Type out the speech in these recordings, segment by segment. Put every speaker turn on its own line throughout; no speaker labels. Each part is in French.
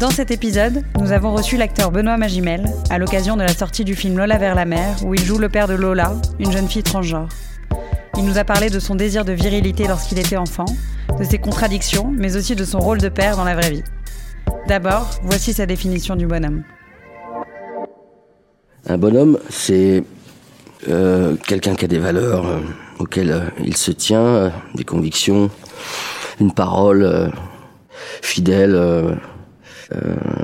Dans cet épisode, nous avons reçu l'acteur Benoît Magimel à l'occasion de la sortie du film Lola vers la mer où il joue le père de Lola, une jeune fille transgenre. Il nous a parlé de son désir de virilité lorsqu'il était enfant, de ses contradictions, mais aussi de son rôle de père dans la vraie vie. D'abord, voici sa définition du bonhomme.
Un bonhomme, c'est euh, quelqu'un qui a des valeurs euh, auxquelles euh, il se tient, des convictions, une parole fidèle,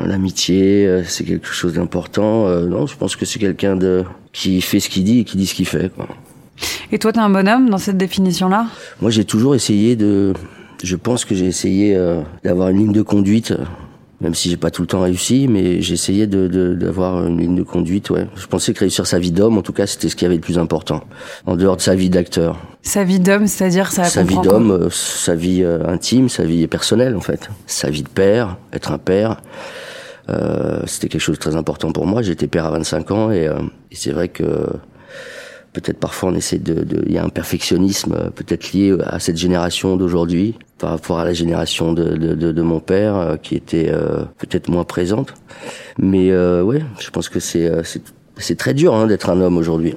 l'amitié, euh, c'est quelque chose d'important. Euh, non, je pense que c'est quelqu'un de qui fait ce qu'il dit et qui dit ce qu'il fait. Quoi.
Et toi, t'es un bonhomme dans cette définition-là?
Moi, j'ai toujours essayé de. Je pense que j'ai essayé euh, d'avoir une ligne de conduite, euh, même si j'ai pas tout le temps réussi, mais j'ai essayé de de- d'avoir une ligne de conduite. Ouais. Je pensais que réussir sa vie d'homme, en tout cas, c'était ce qui avait le plus important, en dehors de sa vie d'acteur.
Sa vie d'homme, c'est-à-dire ça
Sa vie d'homme, euh, sa vie euh, intime, sa vie personnelle, en fait. Sa vie de père, être un père. Euh, c'était quelque chose de très important pour moi. J'étais père à 25 ans et, euh, et c'est vrai que peut-être parfois on essaie de, il y a un perfectionnisme euh, peut-être lié à cette génération d'aujourd'hui par rapport à la génération de, de, de, mon père euh, qui était euh, peut-être moins présente. Mais euh, ouais, je pense que c'est euh, c'est très dur hein, d'être un homme aujourd'hui.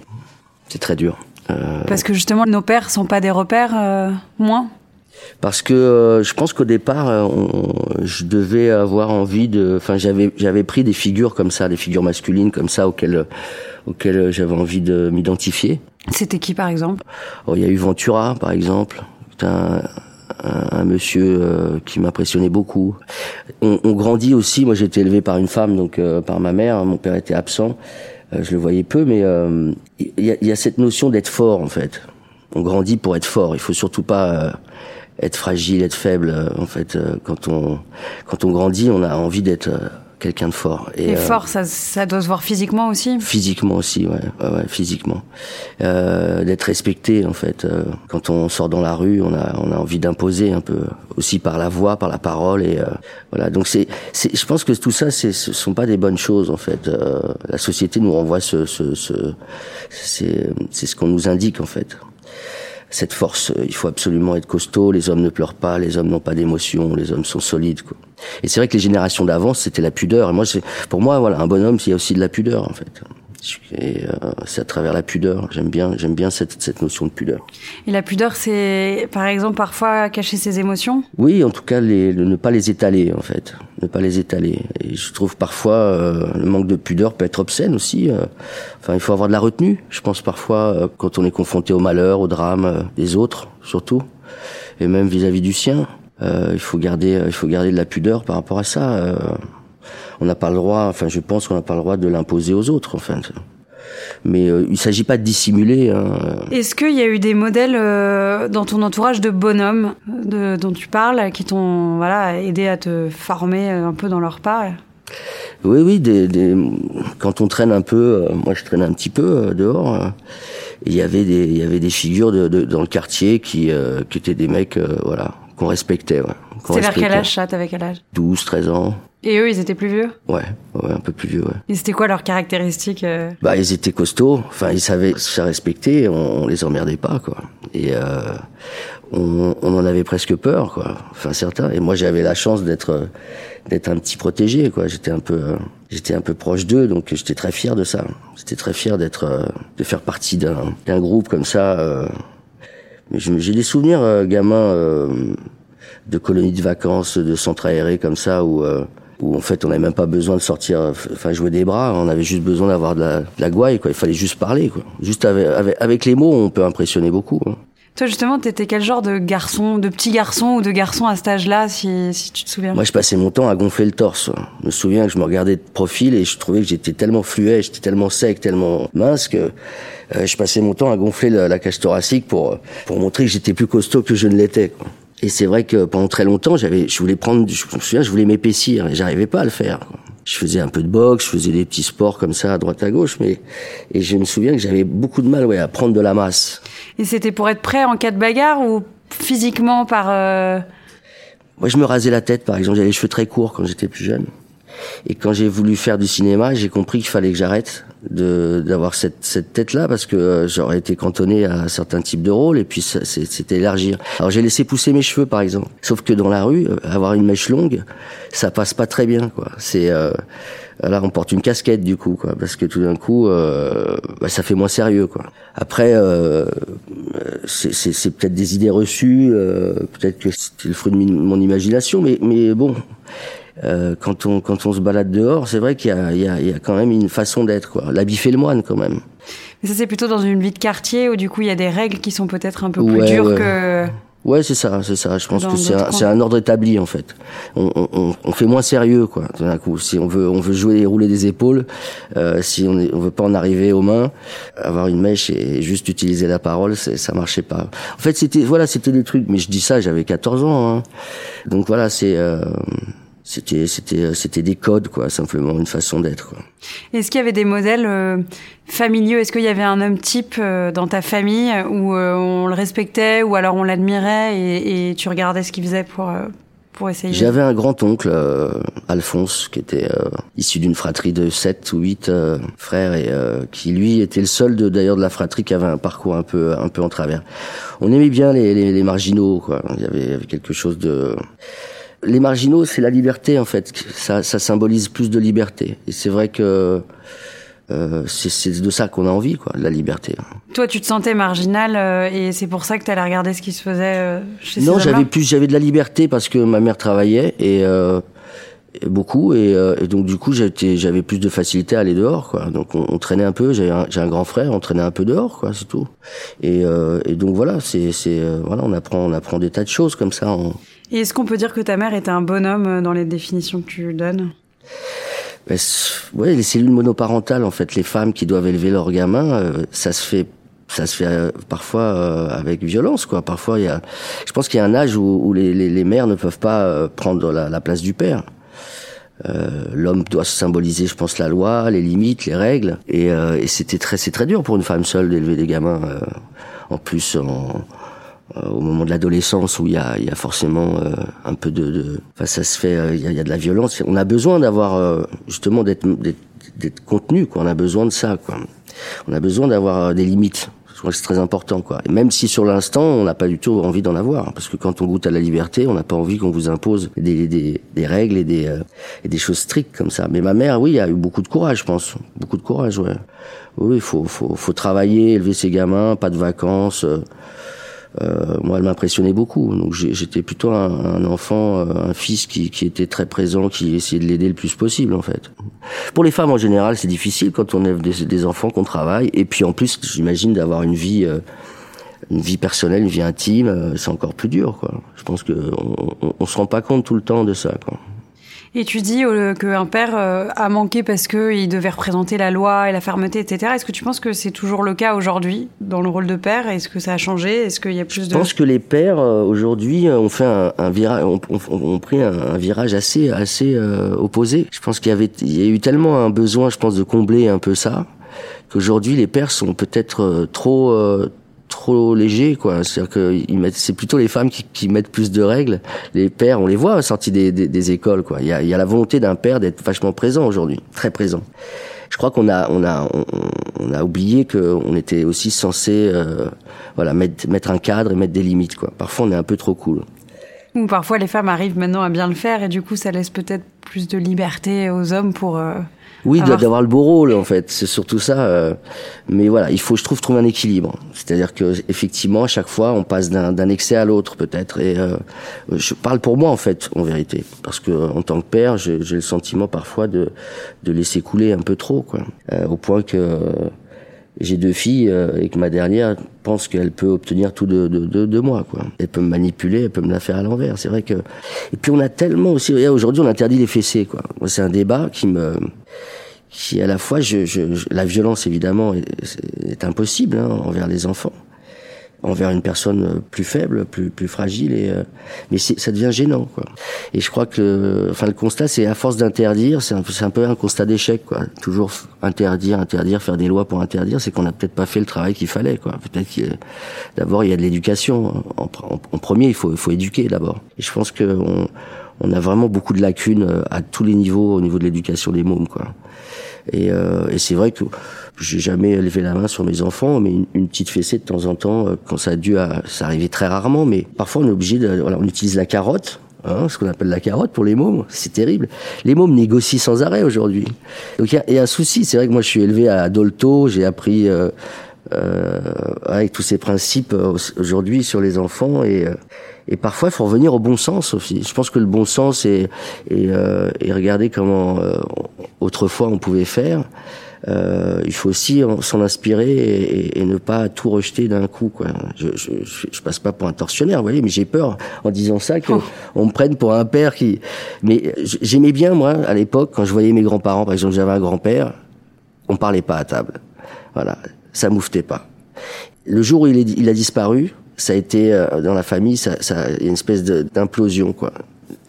C'est très dur. Euh,
Parce que justement, nos pères sont pas des repères, euh, moins?
Parce que euh, je pense qu'au départ, euh, on- je devais avoir envie de. Enfin, j'avais j'avais pris des figures comme ça, des figures masculines comme ça auxquelles auxquelles j'avais envie de m'identifier.
C'était qui, par exemple?
Oh, Il y a eu Ventura, par exemple. Un, un, un monsieur euh, qui m'impressionnait beaucoup. On, on grandit aussi. Moi, j'ai été élevé par une femme, donc euh, par ma mère. Mon père était absent. Euh, je le voyais peu, mais euh, il y, y a cette notion d'être fort, en fait. On grandit pour être fort. Il faut surtout pas euh, être fragile, être faible. euh, en fait, euh, quand on quand on grandit, on a envie d'être euh, quelqu'un de fort.
Et fort, ça, ça doit se voir physiquement aussi
Physiquement aussi, ouais, ouais, ouais physiquement. Euh, d'être respecté en fait. Euh, quand on sort dans la rue, on a on a envie d'imposer un peu aussi par la voix, par la parole et euh, voilà. Donc c'est c'est je pense que tout ça c'est ce sont pas des bonnes choses en fait. Euh, la société nous renvoie ce ce, ce c'est c'est ce qu'on nous indique en fait. Cette force, euh, il faut absolument être costaud. Les hommes ne pleurent pas, les hommes n'ont pas d'émotion, les hommes sont solides. Quoi. Et c'est vrai que les générations d'avant, c'était la pudeur. Et moi, pour moi, voilà, un bonhomme, il y a aussi de la pudeur en fait. Et euh, c'est à travers la pudeur. J'aime bien, j'aime bien cette, cette notion de pudeur.
Et la pudeur, c'est, par exemple, parfois cacher ses émotions?
Oui, en tout cas, les, le- ne pas les étaler, en fait, ne pas les étaler. Et je trouve parfois euh, le manque de pudeur peut être obscène aussi. euh. Enfin, il faut avoir de la retenue. Je pense parfois euh, quand on est confronté au malheur, au drame euh, des autres, surtout, et même vis-à-vis du sien, euh, il faut garder, il faut garder de la pudeur par rapport à ça. On n'a pas le droit. Enfin, je pense qu'on n'a pas le droit de l'imposer aux autres, enfin. Mais euh, il s'agit pas de dissimuler. Hein.
Est-ce qu'il y a eu des modèles euh, dans ton entourage de bonhommes de, dont tu parles, qui t'ont voilà, aidé à te former euh, un peu dans leur pas?
Oui, oui, des, des, quand on traîne un peu, euh, moi je traîne un petit peu euh, dehors, euh, il y avait des, il y avait des figures de, de- dans le quartier qui, euh, qui étaient des mecs, euh, voilà, qu'on respectait. Ouais,
C'était vers quel âge ça? T'avais quel âge?
12, 13 ans.
Et eux, ils étaient plus vieux?
Ouais, ouais, un peu plus vieux, ouais.
Et c'était quoi leurs caractéristiques euh?
Bah, ils étaient costauds. Enfin, ils savaient se faire respecter. On, on les emmerdait pas, quoi. Et euh, on, on, en avait presque peur, quoi. Enfin certains. Et moi, j'avais la chance d'être d'être un petit protégé, quoi. J'étais un peu j'étais un peu proche d'eux, donc j'étais très fier de ça. J'étais très fier d'être de faire partie d'un d'un groupe comme ça. Euh. J'ai des souvenirs, euh, gamin, euh, de colonies de vacances, de centres aérés comme ça, où où en fait on n'avait même pas besoin de sortir, enfin jouer des bras, on avait juste besoin d'avoir de la, de la gouaille, quoi. Il fallait juste parler, quoi. Juste avec, avec, avec les mots, on peut impressionner beaucoup. Hein.
Toi, justement, t'étais quel genre de garçon, de petit garçon ou de garçon à cet âge-là, si, si tu te souviens?
Moi, je passais mon temps à gonfler le torse. Je me souviens que je me regardais de profil et je trouvais que j'étais tellement fluet, j'étais tellement sec, tellement mince que euh, je passais mon temps à gonfler la, la, cage thoracique pour pour montrer que j'étais plus costaud que je ne l'étais. Et c'est vrai que pendant très longtemps, j'avais, je voulais prendre, je me souviens, je voulais m'épaissir et j'arrivais pas à le faire. Je faisais un peu de boxe, je faisais des petits sports comme ça à droite à gauche, mais et je me souviens que j'avais beaucoup de mal ouais, à prendre de la masse.
Et c'était pour être prêt en cas de bagarre ou physiquement par euh...
Moi, je me rasais la tête, par exemple. J'avais les cheveux très courts quand j'étais plus jeune. Et quand j'ai voulu faire du cinéma, j'ai compris qu'il fallait que j'arrête de d'avoir cette, cette tête-là parce que euh, j'aurais été cantonné à certains types de rôles et puis c'était élargir. Alors j'ai laissé pousser mes cheveux par exemple. Sauf que dans la rue, euh, avoir une mèche longue, ça passe pas très bien quoi. C'est euh, là on porte une casquette du coup quoi parce que tout d'un coup euh, bah, ça fait moins sérieux quoi. Après euh, c'est peut-être des idées reçues, euh, peut-être que c'était le fruit de mon imagination, mais mais bon euh, quand on quand on se balade dehors, c'est vrai qu'il y a, il y, a, il y a quand même une façon d'être quoi. L'habit fait le moine quand même.
Mais ça c'est plutôt dans une vie de quartier où du coup il y a des règles qui sont peut-être un peu plus dures
ouais.
que.
Ouais, c'est ça, c'est ça. Je pense que c'est un, c'est un ordre établi en fait. On, on, on fait moins sérieux quoi. D'un coup, si on veut, on veut jouer et rouler des épaules, euh, si on, est, on veut pas en arriver aux mains, avoir une mèche et juste utiliser la parole, ça marchait pas. En fait, c'était voilà, c'était des trucs. Mais je dis ça, j'avais 14 ans. Hein. Donc voilà, c'est. Euh, c'était c'était c'était des codes quoi simplement une façon d'être quoi.
Est-ce qu'il y avait des modèles euh, familiaux? Est-ce qu'il y avait un homme type euh, dans ta famille où euh, on le respectait ou alors on l'admirait et, et, tu regardais ce qu'il faisait pour euh, pour essayer?
J'avais un grand oncle euh, Alphonse qui était issu d'une fratrie de 7 ou 8 frères et qui lui était le seul de d'ailleurs de la fratrie qui avait un parcours un peu un peu en travers. On aimait bien les les, les marginaux quoi. Il y avait, il y avait quelque chose de les marginaux, c'est la liberté en fait. Ça, ça symbolise plus de liberté. Et c'est vrai que euh, c'est de ça qu'on a envie, quoi, de la liberté.
Toi, tu te sentais marginal euh, et c'est pour ça que tu allais regarder ce qui se faisait euh, chez
Non, j'avais plus, j'avais de la liberté parce que ma mère travaillait et, euh, et beaucoup et, euh, et, donc du coup j'avais plus de facilité à aller dehors, quoi. Donc on, on traînait un peu. J'ai un, un, grand frère, on traînait un peu dehors, quoi, c'est tout. Et, et donc voilà, c'est voilà, on apprend, on apprend des tas de choses comme ça. On,
et est-ce qu'on peut dire que ta mère était un bonhomme euh, dans les définitions que tu donnes?
Ben, les cellules monoparentales, en fait, les femmes qui doivent élever leurs gamins, euh, ça se fait ça se fait euh, parfois avec violence quoi. Parfois il y a je pense qu'il y a un âge où, les, mères ne peuvent pas prendre la, la, place du père. L'homme doit symboliser je pense la loi les limites les règles. Et, c'était très c'est très dur pour une femme seule d'élever des gamins en plus au moment de l'adolescence où il y a, y a forcément euh, un peu de, de, enfin ça se fait, euh, il y, a, y, a, de la violence. On a besoin d'avoir justement d'être d'être contenu, quoi. On a besoin de ça, quoi. On a besoin d'avoir des limites. Je crois que c'est très important, quoi. Et même si sur l'instant on n'a pas du tout envie d'en avoir, parce que quand on goûte à la liberté, on n'a pas envie qu'on vous impose des, des, des règles et des, et des choses strictes comme ça. Mais ma mère, oui, a eu beaucoup de courage, je pense, beaucoup de courage, ouais. Oui, faut, faut, faut travailler, élever ses gamins, pas de vacances. Euh, moi, elle m'impressionnait beaucoup. Donc, j'étais plutôt un, un, enfant, euh, un fils qui, qui, était très présent, qui essayait de l'aider le plus possible, en fait. Pour les femmes, en général, c'est difficile quand on élève des, des enfants, qu'on travaille. Et puis, en plus, j'imagine d'avoir une vie, euh, une vie personnelle, une vie intime, euh, c'est encore plus dur, quoi. Je pense que on, on, on, se rend pas compte tout le temps de ça, quoi.
Et tu dis euh, qu'un père euh, a manqué parce qu'il devait représenter la loi et la fermeté, etc. Est-ce que tu penses que c'est toujours le cas aujourd'hui dans le rôle de père? Est-ce que ça a changé? Est-ce qu'il y a plus de...
Je pense que les pères euh, aujourd'hui ont fait un, un virage, ont, pris un, un, virage assez, assez euh, opposé. Je pense qu'il y avait, il y a eu tellement un besoin, je pense, de combler un peu ça qu'aujourd'hui les pères sont peut-être trop trop léger quoi c'est-à-dire que c'est plutôt les femmes qui, mettent plus de règles les pères on les voit sortis des, écoles quoi il y a, la volonté d'un père d'être vachement présent aujourd'hui très présent je crois qu'on a, on a, on, a oublié qu'on était aussi censé, voilà, mettre, mettre un cadre et mettre des limites, quoi. Parfois, on est un peu trop cool.
Ou parfois, les femmes arrivent maintenant à bien le faire et du coup, ça laisse peut-être plus de liberté aux hommes pour
oui, avoir... d'avoir le beau rôle en fait, c'est surtout ça. Euh, mais voilà, il faut, je trouve, trouver un équilibre. C'est-à-dire que effectivement, à chaque fois, on passe d'un excès à l'autre peut-être. Et euh, je parle pour moi en fait, en vérité, parce que en tant que père, j'ai le sentiment parfois de de laisser couler un peu trop, quoi, euh, au point que j'ai deux filles et que ma dernière pense qu'elle peut obtenir tout de, de, de, moi quoi. Elle peut me manipuler, elle peut me la faire à l'envers. C'est vrai que et puis on a tellement aussi aujourd'hui on interdit les fessées quoi. C'est un débat qui me qui à la fois, je, je, la violence évidemment est, est impossible hein, envers les enfants, envers une personne plus faible, plus plus fragile, et euh, mais ça devient gênant quoi. Et je crois que, enfin le constat c'est à force d'interdire, c'est un, un, peu un constat d'échec quoi. Toujours interdire, interdire, faire des lois pour interdire, c'est qu'on n'a peut-être pas fait le travail qu'il fallait quoi. Peut-être d'abord il y a de l'éducation. En, en, premier il faut il faut éduquer d'abord. Et je pense que on, on a vraiment beaucoup de lacunes euh, à tous les niveaux au niveau de l'éducation des mômes quoi. Et, euh, et c'est vrai que j'ai jamais levé la main sur mes enfants, mais une, petite fessée de temps en temps, euh, quand ça a dû, à, ça arrivait très rarement, mais parfois on est obligé de, voilà, on utilise la carotte. Hein, ce qu'on appelle la carotte pour les mômes, c'est terrible. Les mômes négocient sans arrêt aujourd'hui. Donc il y, y a, un souci. C'est vrai que moi je suis élevé à Dolto, j'ai appris euh, avec tous ces principes euh, aujourd'hui sur les enfants et euh, et parfois il faut revenir au bon sens aussi. Je pense que le bon sens est et, et regarder comment autrefois on pouvait faire. Euh, il faut aussi s'en inspirer et, et, ne pas tout rejeter d'un coup. Quoi. Je, je, je, passe pas pour un tortionnaire, vous voyez, mais j'ai peur en disant ça qu'on oh. me prenne pour un père qui. Mais j'aimais bien moi à l'époque quand je voyais mes grands-parents, par exemple, j'avais un grand-père, on parlait pas à table. Voilà, ça mouftait pas. Le jour où il, est, il a disparu, ça a été euh, dans la famille, ça, ça y a une espèce d'implosion quoi.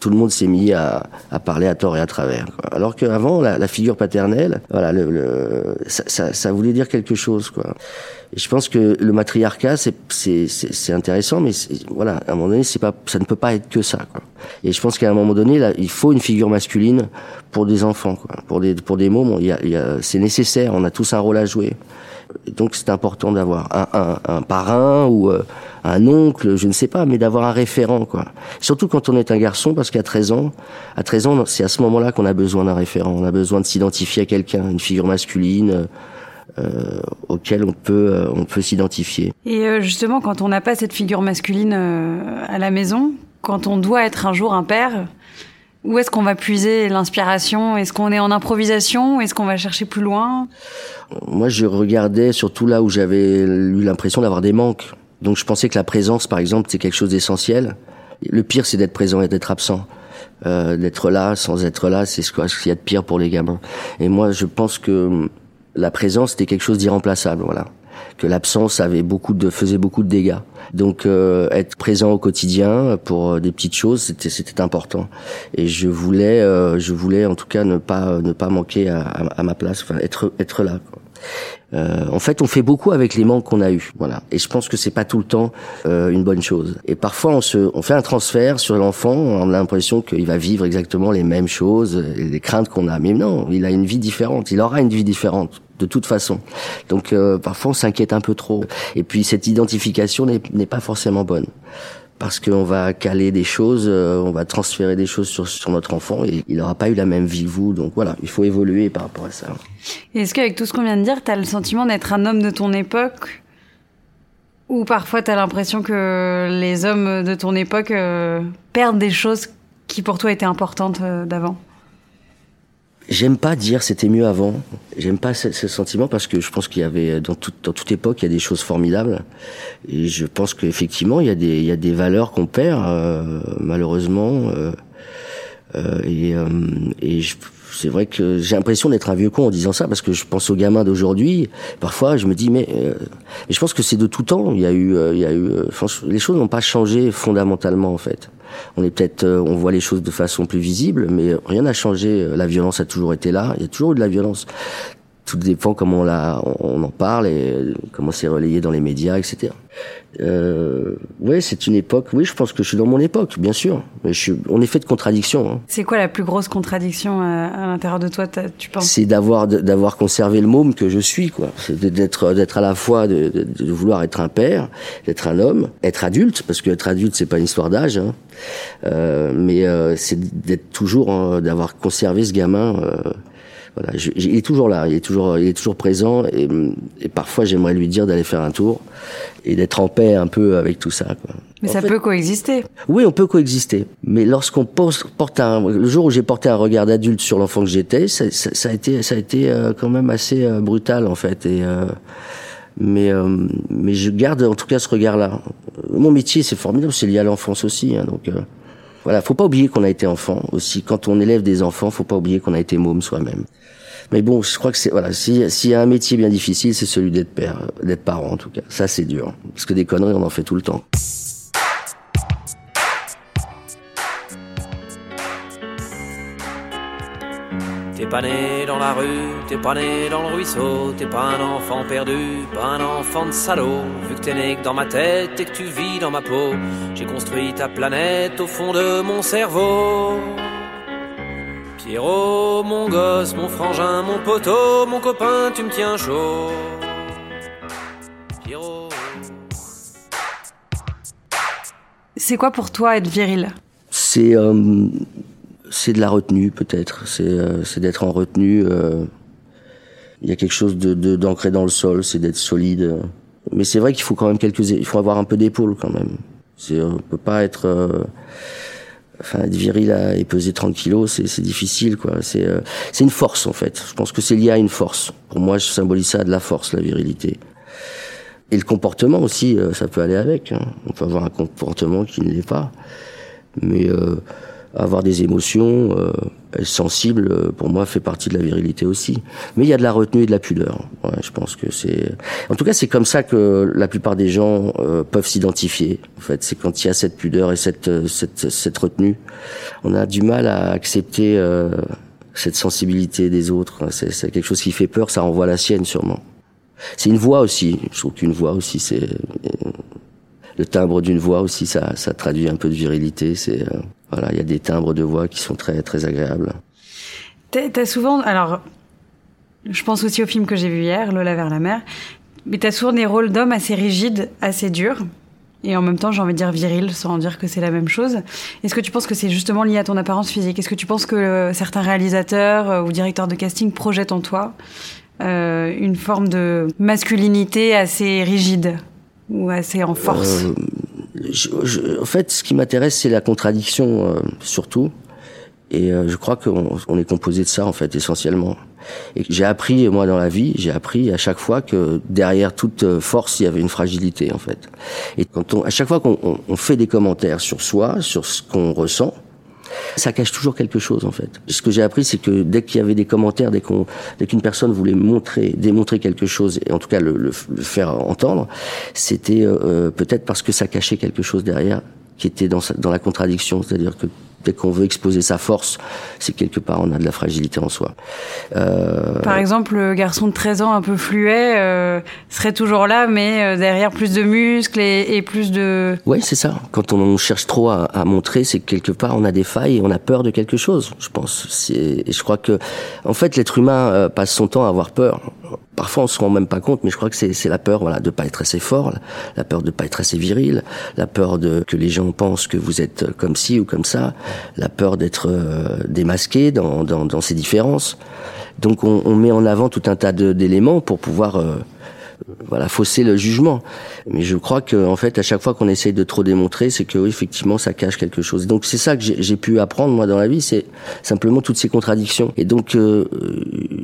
Tout le monde s'est mis à, à, parler à tort et à travers. Quoi. Alors qu'avant, la, la, figure paternelle, voilà, le, le ça, ça, ça, voulait dire quelque chose quoi. Et je pense que le matriarcat, c'est intéressant, mais voilà, à un moment donné, c'est pas, ça ne peut pas être que ça. Quoi. Et je pense qu'à un moment donné, là, il faut une figure masculine pour des enfants, quoi. pour des pour des mômes. Y a, il y a, c'est nécessaire. On a tous un rôle à jouer donc c'est important d'avoir un, un, un, parrain ou euh, un oncle, je ne sais pas, mais d'avoir un référent, quoi. Surtout quand on est un garçon, parce qu'à 13 ans, à 13 ans, c'est à ce moment-là qu'on a besoin d'un référent. On a besoin de s'identifier à quelqu'un, une figure masculine. Euh, auquel on peut euh, on peut s'identifier.
Et euh, justement, quand on n'a pas cette figure masculine à la maison, quand on doit être un jour un père, où est-ce qu'on va puiser l'inspiration? Est-ce qu'on est en improvisation? Est-ce qu'on va chercher plus loin?
Moi, je regardais surtout là où j'avais eu l'impression d'avoir des manques. Donc, je pensais que la présence, par exemple, c'est quelque chose d'essentiel. Le pire, c'est d'être présent et d'être absent. Euh, d'être là sans être là, c'est ce qu'il y a de pire pour les gamins. Et moi, je pense que la présence, c'était quelque chose d'irremplaçable. Voilà que l'absence avait beaucoup de faisait beaucoup de dégâts. Donc euh, être présent au quotidien pour euh, des petites choses, c'était c'était important. Et je voulais euh, je voulais en tout cas ne pas ne pas manquer à, à, ma place, enfin être être là. Quoi. Euh, en fait, on fait beaucoup avec les manques qu'on a eus, voilà. Et je pense que c'est pas tout le temps euh, une bonne chose. Et parfois, on se, on fait un transfert sur l'enfant, on a l'impression qu'il va vivre exactement les mêmes choses, les craintes qu'on a. Mais non, il a une vie différente. Il aura une vie différente de toute façon. Donc euh, parfois on s'inquiète un peu trop. Et puis cette identification n'est pas forcément bonne parce qu'on va caler des choses, euh, on va transférer des choses sur, sur notre enfant et il n'aura pas eu la même vie que vous. Donc voilà, il faut évoluer par rapport à ça.
Est-ce qu'avec tout ce qu'on vient de dire, tu as le sentiment d'être un homme de ton époque? Ou parfois tu as l'impression que les hommes de ton époque euh, perdent des choses qui pour toi étaient importantes d'avant?
J'aime pas dire c'était mieux avant. J'aime pas ce, ce, sentiment parce que je pense qu'il y avait dans, tout, dans toute époque il y a des choses formidables et je pense qu'effectivement il y a des il y a des valeurs qu'on perd euh, malheureusement euh, euh, et, euh, et c'est vrai que j'ai l'impression d'être un vieux con en disant ça parce que je pense aux gamins d'aujourd'hui. Parfois, je me dis mais, euh, je pense que c'est de tout temps. Il y a eu, il y a eu, les choses n'ont pas changé fondamentalement en fait. On est peut-être, euh, on voit les choses de façon plus visible, mais rien n'a changé. La violence a toujours été là. Il y a toujours eu de la violence. tout dépend comment on, on en parle et comment c'est relayé dans les médias, etc. Euh, oui, c'est une époque. Oui, je pense que je suis dans mon époque, bien sûr. Mais je suis, on est fait de contradictions. Hein.
C'est quoi la plus grosse contradiction à, à l'intérieur de toi, tu penses?
C'est d'avoir d'avoir conservé le môme que je suis, quoi. C'est d'être d'être à la fois de, de, de, vouloir être un père, d'être un homme, être adulte, parce que être adulte c'est pas une histoire d'âge, hein. euh, mais euh, c'est d'être toujours, euh, d'avoir conservé ce gamin. Euh, voilà, je, il est toujours là, il est toujours, il est toujours présent, et, et parfois j'aimerais lui dire d'aller faire un tour et d'être en paix un peu avec tout ça. Quoi.
Mais en ça fait, peut coexister.
Oui, on peut coexister. Mais lorsqu'on porte un, le jour où j'ai porté un regard d'adulte sur l'enfant que j'étais, ça, ça, ça, a été, ça a été euh, quand même assez euh, brutal en fait. Et euh, mais euh, mais je garde en tout cas ce regard-là. Mon métier, c'est formidable, c'est lié à l'enfance aussi. Hein, donc voilà, faut pas oublier qu'on a été enfant aussi. Quand on élève des enfants, faut pas oublier qu'on a été môme soi-même. Mais bon, je crois que c'est voilà, s'il y a un métier bien difficile, c'est celui d'être père, d'être parent en tout cas. Ça c'est dur, parce que des conneries on en fait tout le temps.
T'es pas né dans la rue, t'es pas né dans le ruisseau, t'es pas un enfant perdu, pas un enfant de salaud. Vu que t'es né que dans ma tête et que tu vis dans ma peau, j'ai construit ta planète au fond de mon cerveau. Pierrot, mon gosse, mon frangin, mon poteau, mon copain, tu me tiens chaud. Pierrot.
C'est quoi pour toi être viril?
C'est euh, c'est de la retenue peut-être. C'est euh, d'être en retenue. Euh, il y a quelque chose de d'ancré dans le sol, c'est d'être solide. Mais c'est vrai qu'il faut quand même quelques, il faut avoir un peu d'épaule quand même. C'est on peut pas être euh, enfin être viril et peser 30 kilos, c'est difficile quoi. C'est euh, c'est une force en fait. Je pense que c'est lié à une force. Pour moi, je symbolise ça de la force, la virilité. Et le comportement aussi, euh, ça peut aller avec. Hein. On peut avoir un comportement qui ne l'est pas, mais euh, avoir des émotions, euh, être sensible, euh, pour moi, fait partie de la virilité aussi. Mais il y a de la retenue et de la pudeur. Ouais, je pense que c'est. En tout cas, c'est comme ça que la plupart des gens euh, peuvent s'identifier. En fait, c'est quand il y a cette pudeur et cette, euh, cette, cette retenue. On a du mal à accepter euh, cette sensibilité des autres. C'est quelque chose qui fait peur. Ça renvoie la sienne, sûrement. C'est une voix aussi. Je trouve qu'une voix aussi, c'est le timbre d'une voix aussi, ça, ça traduit un peu de virilité. C'est voilà, il y a des timbres de voix qui sont très très agréables.
T'as souvent, alors, je pense aussi au film que j'ai vu hier, Lola vers la mer, mais t'as souvent des rôles d'hommes assez rigides, assez durs, et en même temps, j'ai envie de dire viril, sans dire que c'est la même chose. Est-ce que tu penses que c'est justement lié à ton apparence physique? Est-ce que tu penses que euh, certains réalisateurs euh, ou directeurs de casting projettent en toi euh, une forme de masculinité assez rigide? Ou assez en force
euh, je, je, En fait, ce qui m'intéresse, c'est la contradiction euh, surtout. Et euh, je crois qu'on on est composé de ça, en fait, essentiellement. Et j'ai appris, moi, dans la vie, j'ai appris à chaque fois que derrière toute force, il y avait une fragilité, en fait. Et quand on, à chaque fois qu'on on, on fait des commentaires sur soi, sur ce qu'on ressent, ça cache toujours quelque chose en fait. Ce que j'ai appris, c'est que dès qu'il y avait des commentaires, dès qu'on, qu'une personne voulait montrer, démontrer quelque chose, et en tout cas le, le, le faire entendre, c'était euh, peut-être parce que ça cachait quelque chose derrière qui était dans, dans la contradiction, c'est-à-dire que dès qu'on veut exposer sa force, c'est quelque part on a de la fragilité en soi.
Euh... Par exemple, le garçon de 13 ans un peu fluet euh, serait toujours là, mais euh, derrière plus de muscles et, et plus de...
Oui, c'est ça. Quand on cherche trop à, à montrer, c'est que quelque part on a des failles et on a peur de quelque chose, je pense. Et je crois que, en fait, l'être humain euh, passe son temps à avoir peur. Parfois, on se rend même pas compte, mais je crois que c'est la peur, voilà, de pas être assez fort, la peur de pas être assez viril, la peur de que les gens pensent que vous êtes comme ci ou comme ça, la peur d'être euh, démasqué dans, dans, dans, ces différences. Donc, on, on, met en avant tout un tas d'éléments pour pouvoir euh, voilà fausser le jugement. Mais je crois que en fait à chaque fois qu'on essaye de trop démontrer, c'est que effectivement ça cache quelque chose. Donc c'est ça que j'ai pu apprendre moi dans la vie, c'est simplement toutes ces contradictions. Et donc euh,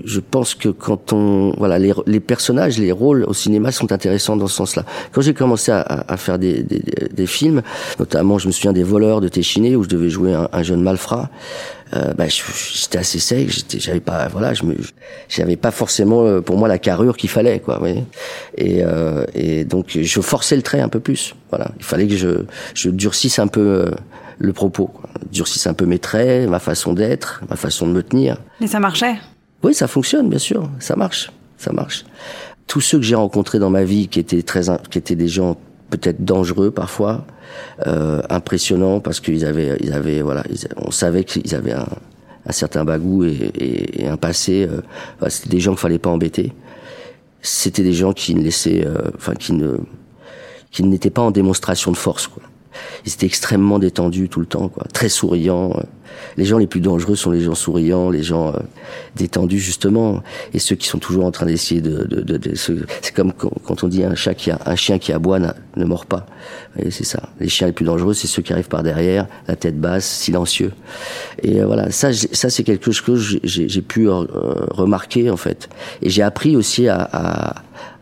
je pense que quand on voilà les, personnages, les rôles au cinéma sont intéressants dans ce sens-là. Quand j'ai commencé à, faire des, des, des, films, notamment je me souviens des voleurs de Téchiné où je devais jouer un, un jeune malfrat euh, bah, j'étais assez sec, j'avais pas, voilà, je me, j'avais pas forcément euh, pour moi la carrure qu'il fallait, quoi. Oui. Et, euh, et donc je forçais le trait un peu plus. Voilà, il fallait que je, je durcisse un peu euh, le propos, quoi. durcisse un peu mes traits, ma façon d'être, ma façon de me tenir.
Mais ça marchait.
Oui, ça fonctionne, bien sûr, ça marche, ça marche. Tous ceux que j'ai rencontrés dans ma vie qui étaient très, qui étaient des gens peut-être dangereux parfois, euh, impressionnants parce qu'ils avaient, ils avaient, voilà, on savait qu'ils avaient un, un, certain bagou et, et, et un passé. Euh, c'était des gens qu'il fallait pas embêter. C'était des gens qui ne laissaient, euh, enfin, qui ne, qui n'étaient pas en démonstration de force, quoi. Ils étaient extrêmement détendus tout le temps, quoi. Très souriants. Les gens les plus dangereux sont les gens souriants, les gens euh, détendus justement, et ceux qui sont toujours en train d'essayer de. de, de, de c'est comme quand on dit un chat qui a un chien qui aboie ne mord pas. C'est ça. Les chiens les plus dangereux, c'est ceux qui arrivent par derrière, la tête basse, silencieux. Et euh, voilà, ça, ça c'est quelque chose que j'ai pu euh, remarquer en fait, et j'ai appris aussi à, à,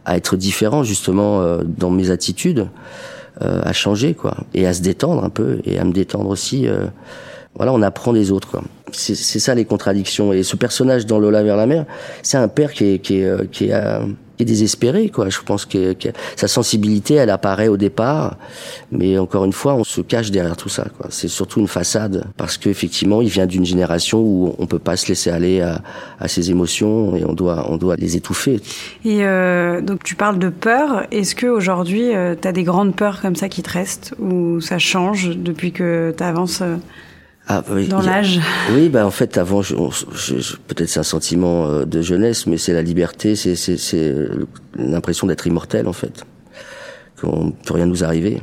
à, être différent justement dans mes attitudes. Euh, à changer quoi et à se détendre un peu et à me détendre aussi euh, voilà on apprend des autres quoi. C'est ça les contradictions. Et ce personnage dans Lola vers la mer c'est un père qui est qui est qui est, euh, qui est désespéré quoi. Je pense que, sa sensibilité elle apparaît au départ mais encore une fois on se cache derrière tout ça quoi. C'est surtout une façade parce qu'effectivement il vient d'une génération où on peut pas se laisser aller à, à ses émotions et on doit on doit les étouffer.
Et euh, donc tu parles de peur. Est-ce que aujourd'hui euh, tu des grandes peurs comme ça qui te restent ou ça change depuis que tu avances euh?
Ah, oui,
dans l'âge.
Oui, bah en fait, avant, je, je, je, peut-être c'est un sentiment euh, de jeunesse, mais c'est la liberté, c'est l'impression d'être immortel en fait, qu'on peut rien nous arriver.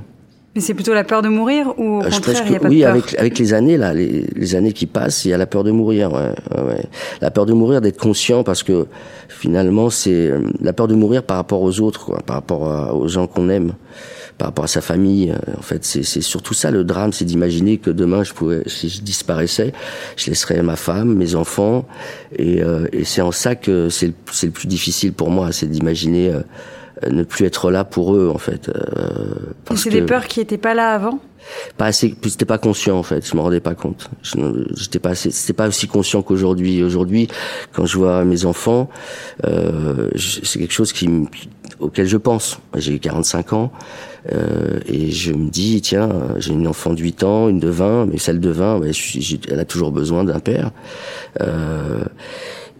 Mais c'est plutôt la peur de mourir ou au
Euh,
contraire, il a pas
oui,
de peur
avec avec les années là, les, les années qui passent, il y a la peur de mourir. Ouais, ouais. La peur de mourir, d'être conscient, parce que finalement, c'est euh, la peur de mourir par rapport aux autres, quoi, par rapport à- aux gens qu'on aime, par rapport à sa famille. Euh, En fait, c'est surtout ça le drame, c'est d'imaginer que demain, je pouvais, si je disparaissais, je laisserais ma femme, mes enfants, et, euh, et c'est en ça que c'est le, le plus difficile pour moi, c'est d'imaginer euh, ne plus être là pour eux, en fait. euh,
c'est des peurs qui étaient pas là avant
pas assez j'étais pas conscient en fait je me rendais pas compte. J'étais pas c'était pas aussi conscient qu'aujourd'hui. Aujourd'hui quand je vois mes enfants euh, c'est quelque chose qui auquel je pense. J'ai 45 ans euh, et je me dis tiens j'ai une enfant de 8 ans une de 20 mais celle de 20 ben, je suis- j'ai- elle a toujours besoin d'un père. Euh,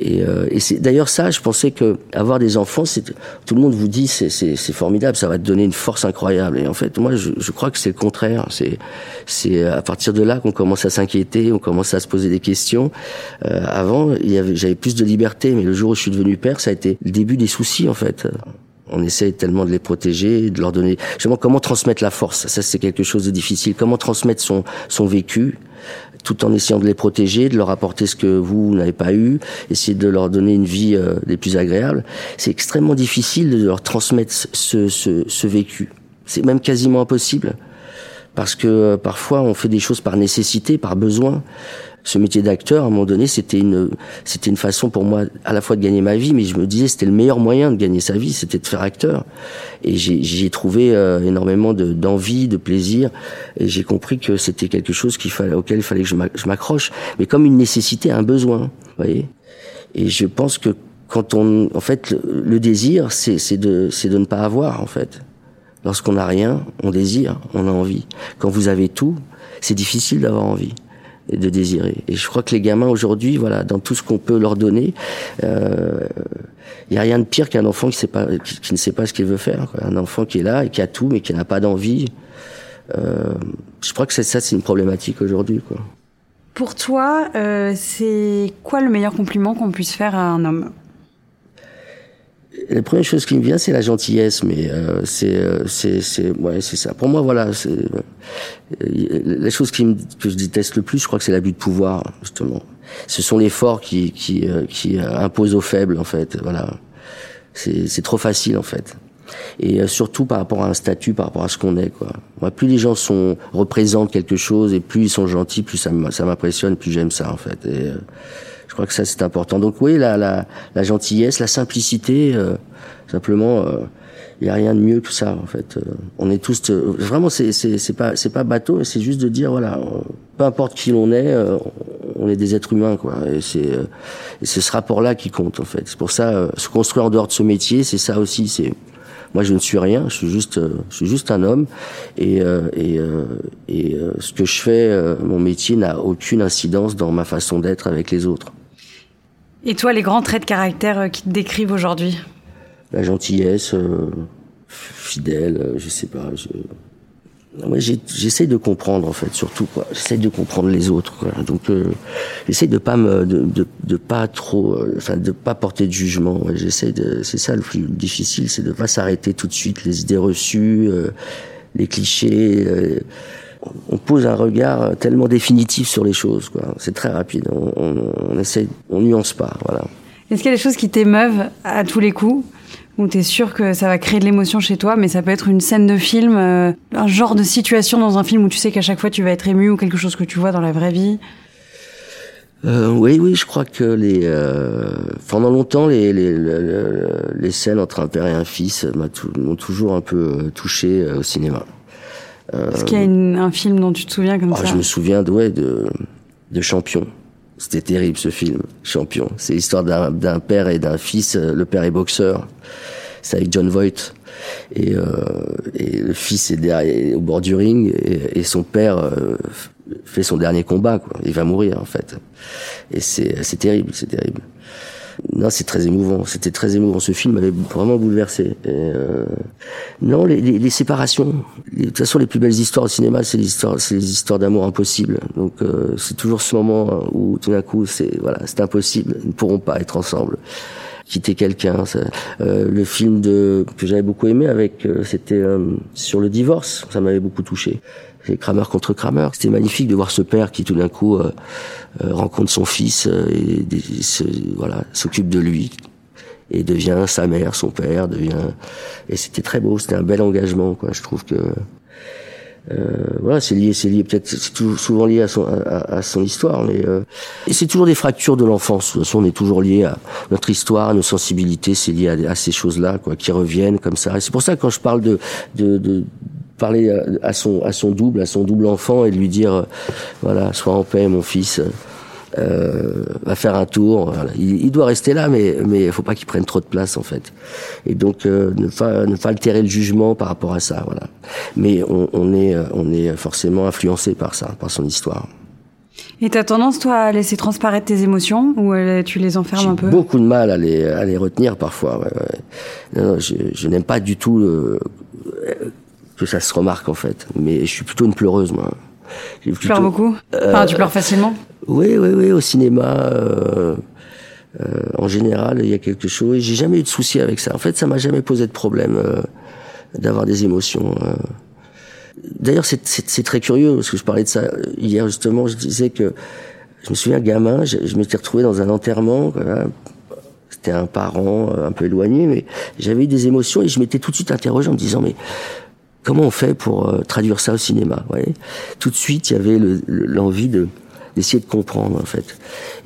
et, euh, et c'est d'ailleurs ça, je pensais que avoir des enfants, c'est tout le monde vous dit c'est c'est c'est formidable, ça va te donner une force incroyable. Et en fait, moi, je, je crois que c'est le contraire. C'est c'est à partir de là qu'on commence à s'inquiéter, on commence à se poser des questions. Euh, avant, il y avait j'avais plus de liberté, mais le jour où je suis devenu père, ça a été le début des soucis en fait. On essaie tellement de les protéger, de leur donner. Justement, comment transmettre la force? Ça, c'est quelque chose de difficile. Comment transmettre son son vécu? Tout en essayant de les protéger, de leur apporter ce que vous n'avez pas eu, essayer de leur donner une vie euh, des plus agréables. C'est extrêmement difficile de leur transmettre ce, ce, ce vécu. C'est même quasiment impossible. Parce que euh, parfois on fait des choses par nécessité, par besoin. Ce métier d'acteur, à un moment donné, c'était une, c'était une façon pour moi à la fois de gagner ma vie, mais je me disais c'était le meilleur moyen de gagner sa vie, c'était de faire acteur. Et j'ai trouvé euh, énormément de- d'envie, de, plaisir, et j'ai compris que c'était quelque chose qu'il fallait, auquel il fallait que je m'ac- je m'accroche, mais comme une nécessité, un besoin, voyez. Et je pense que quand on, en fait, le, désir, c'est de, c'est de ne pas avoir, en fait. Lorsqu'on n'a rien, on désire, on a envie. Quand vous avez tout, c'est difficile d'avoir envie et de désirer. Et je crois que les gamins aujourd'hui, voilà, dans tout ce qu'on peut leur donner, euh, il y a rien de pire qu'un enfant qui, sait pas, qui, ne sait pas ce qu'il veut faire. Quoi. Un enfant qui est là et qui a tout, mais qui n'a pas d'envie. Euh, je crois que c'est ça, c'est une problématique aujourd'hui.
Pour toi, euh, c'est quoi le meilleur compliment qu'on puisse faire à un homme?
La première chose qui me vient, c'est la gentillesse, mais euh, c'est, euh, c'est, c'est, ouais, c'est ça. Pour moi, voilà, c'est euh, la chose qui me, que je déteste le plus, je crois que c'est l'abus de pouvoir, justement. Ce sont les forts qui, qui, euh, qui euh, imposent aux faibles, en fait. Voilà, c'est, c'est trop facile, en fait. Et surtout par rapport à un statut, par rapport à ce qu'on est, quoi. Moi, plus les gens sont représentent quelque chose et plus ils sont gentils, plus ça, m'impressionne, plus j'aime ça, en fait. Je crois que ça c'est important. Donc oui, la, la, la gentillesse, la simplicité, euh, simplement, il y a rien de mieux que ça en fait. Euh, on est tous euh, vraiment c'est c'est pas c'est pas bateau, c'est juste de dire voilà, euh, peu importe qui l'on est, euh, on est des êtres humains quoi. Et c'est euh, c'est ce rapport-là qui compte en fait. C'est pour ça euh, se construire en dehors de ce métier, c'est ça aussi. C'est moi je ne suis rien, je suis juste euh, je suis juste un homme et euh, et euh, et euh, ce que je fais, euh, mon métier n'a aucune incidence dans ma façon d'être avec les autres.
Et toi, les grands traits de caractère euh, qui te décrivent aujourd'hui?
La gentillesse, euh, fidèle, euh, je sais pas. Je... Moi, j'essaye de comprendre en fait, surtout quoi. J'essaye de comprendre les autres. Quoi. Donc, euh, j'essaye de pas me, de, de, de pas trop, euh, enfin, de pas porter de jugement. Ouais. J'essaye de, c'est ça le plus difficile, c'est de pas s'arrêter tout de suite les idées reçues, les clichés. Euh, on pose un regard tellement définitif sur les choses, quoi. C'est très rapide. On, on, on essaye, on nuance pas, voilà.
Est-ce qu'il y a des choses qui t'émeuvent à tous les coups où tu es sûr que ça va créer de l'émotion chez toi, mais ça peut être une scène de film, euh, un genre de situation dans un film où tu sais qu'à chaque fois tu vas être ému ou quelque chose que tu vois dans la vraie vie?
Euh, oui, oui, je crois que les euh, pendant longtemps les, les, les, les, scènes entre un père et un fils m'ont toujours un peu touché au cinéma.
Est-ce qu'il y a une, un film dont tu te souviens comme
oh,
ça
Je me souviens de, ouais, de, de Champion. C'était terrible ce film, Champion. C'est l'histoire d'un père et d'un fils. Le père est boxeur. C'est avec John Voight. Et, euh, et, le fils est derrière, au bord du ring et, et son père euh, fait son dernier combat. Quoi. Il va mourir en fait. Et c'est terrible, c'est terrible. Non, c'est très émouvant. C'était très émouvant. Ce film m'avait vraiment bouleversé. Et euh... Non, les, les, les séparations. de toute façon, les plus belles histoires au cinéma, c'est les histoires, c'est les histoires d'amour impossibles. Donc, euh, c'est toujours ce moment où tout d'un coup, c'est voilà, c'est impossible. Ils ne pourront pas être ensemble. Quitter quelqu'un. Euh, le film de que j'avais beaucoup aimé avec, euh, c'était euh, sur le divorce. Ça m'avait beaucoup touché Kramer contre Kramer. C'était magnifique de voir ce père qui tout d'un coup euh, euh, rencontre son fils euh, et, et voilà s'occupe de lui et devient sa mère, son père devient et c'était très beau. C'était un bel engagement quoi. Je trouve que voilà, c'est lié, c'est lié peut-être, c'est souvent lié à son à, à son histoire, mais et c'est toujours des fractures de l'enfance. De toute façon, on est toujours lié à notre histoire, à nos sensibilités, c'est lié à, à ces choses-là, quoi, qui reviennent comme ça. Et c'est pour ça que quand je parle de de, de parler à son à son double, à son double enfant et lui dire voilà, sois en paix mon fils. Euh, va faire un tour. Voilà. Il, il, doit rester là, mais mais faut pas qu'il prenne trop de place en fait. Et donc euh, ne pas ne pas altérer le jugement par rapport à ça. Voilà. Mais on, on est on est forcément influencé par ça, par son histoire.
Et t'as tendance, toi, à laisser transparaître tes émotions ou tu les enfermes un peu
beaucoup de mal à les, à les retenir parfois. Ouais, ouais. Non, non, je, je n'aime pas du tout euh, que ça se remarque en fait. Mais je suis plutôt une pleureuse, moi.
Tu pleures beaucoup enfin, Tu pleures facilement
Oui, oui, oui. Au cinéma, euh, euh, en général, il y a quelque chose. J'ai jamais eu de souci avec ça. En fait, ça m'a jamais posé de problème euh, d'avoir des émotions. D'ailleurs, c'est très curieux parce que je parlais de ça hier justement. Je disais que je me souviens, gamin, je, je m'étais retrouvé dans un enterrement. Voilà, c'était un parent un peu éloigné, mais j'avais eu des émotions et je m'étais tout de suite interrogé en me disant mais comment on fait pour euh, traduire ça au cinéma voyez? Tout de suite, il y avait l'envie le, de d'essayer de comprendre en fait.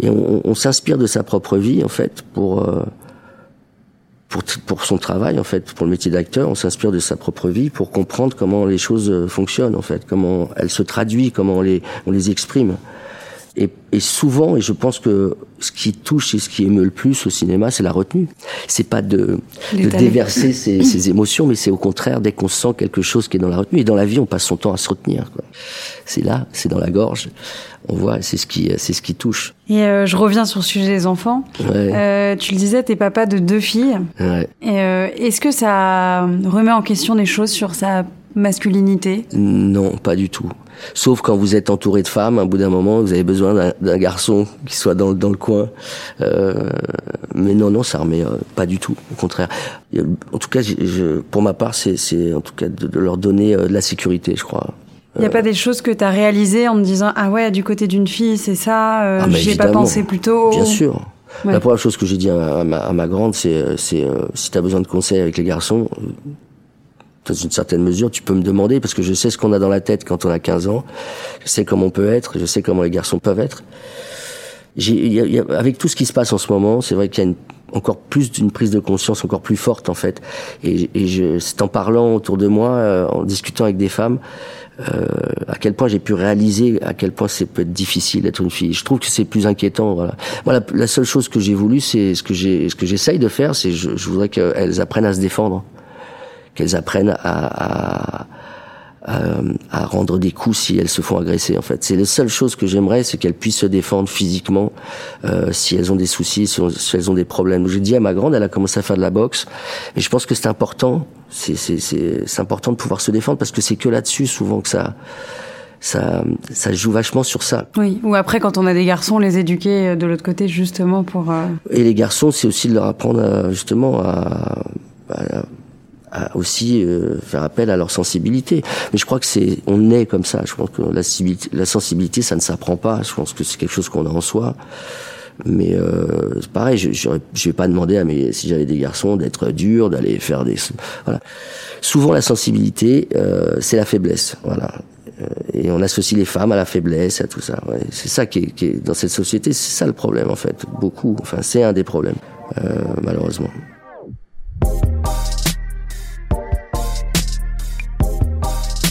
Et on, s'inspire de sa propre vie en fait pour euh, pour son travail en fait, pour le métier d'acteur, on s'inspire de sa propre vie pour comprendre comment les choses fonctionnent en fait, comment elles se traduisent, comment on les exprime. Et, et, souvent, et je pense que ce qui touche et ce qui émeut le plus au cinéma, c'est la retenue. C'est pas de, de déverser ses, ses, émotions, mais c'est au contraire dès qu'on sent quelque chose qui est dans la retenue. Et dans la vie, on passe son temps à se retenir. C'est là, c'est dans la gorge. On voit, c'est ce qui, c'est ce qui touche.
Et euh, je reviens sur le sujet des enfants.
Ouais.
Euh, tu le disais, t'es papa de deux filles.
Ouais.
Euh, est-ce que ça remet en question des choses sur sa masculinité?
Non, pas du tout. Sauf quand vous êtes entouré de femmes, à un bout d'un moment, vous avez besoin d'un garçon qui soit dans, dans le coin. Euh, mais non, non, ça remet euh, pas du tout. Au contraire. En tout cas, je, pour ma part, c'est en tout cas de, de, leur donner euh, de la sécurité, je crois.
Il n'y a pas des choses que tu as réalisées en me disant ah ouais du côté d'une fille c'est ça
ah,
j'y ai pas pensé plus tôt
bien sûr ouais. la première chose que j'ai dit à, ma, à ma grande c'est c'est euh, si tu as besoin de conseils avec les garçons dans une certaine mesure, tu peux me demander, parce que je sais ce qu'on a dans la tête quand on a 15 ans, je sais comment on peut être, je sais comment les garçons peuvent être. Y a, y a, avec tout ce qui se passe en ce moment, c'est vrai qu'il y a une, encore plus d'une prise de conscience encore plus forte en fait. Et, et c'est en parlant autour de moi, euh, en discutant avec des femmes, euh, à quel point j'ai pu réaliser à quel point c'est peut être difficile d'être une fille. Je trouve que c'est plus inquiétant. Voilà. Moi, la, la seule chose que j'ai voulu, c'est ce que j'ai, ce que j'essaye de faire, c'est je, je voudrais qu'elles apprennent à se défendre qu'elles apprennent à, à, à, rendre des coups si elles se font agresser. En fait, c'est la seule chose que j'aimerais, c'est qu'elles puissent se défendre physiquement euh, si elles ont des soucis, si, elles ont des problèmes. J'ai dit à ma grande, elle a commencé à faire de la boxe, et je pense que c'est important. C'est important de pouvoir se défendre parce que c'est que là-dessus souvent que ça ça, ça joue vachement sur ça.
Oui, ou après quand on a des garçons, les éduquer de l'autre côté justement pour. Euh,
et les garçons, c'est aussi de leur apprendre justement à, à aussi euh, faire appel à leur sensibilité. Mais je crois que c'est, on est comme ça. Je pense que la, la sensibilité, ça ne s'apprend pas. Je pense que c'est quelque chose qu'on a en soi. Mais euh, c'est pareil, je, je, je vais pas demander à mes, si j'avais des garçons d'être durs, d'aller faire des, voilà. Souvent la sensibilité, euh, c'est la faiblesse, voilà. Euh, et on associe les femmes à la faiblesse, à tout ça. Ouais. C'est ça qui est, qui est, dans cette société, c'est ça le problème en fait, beaucoup. Enfin, c'est un des problèmes, euh, malheureusement.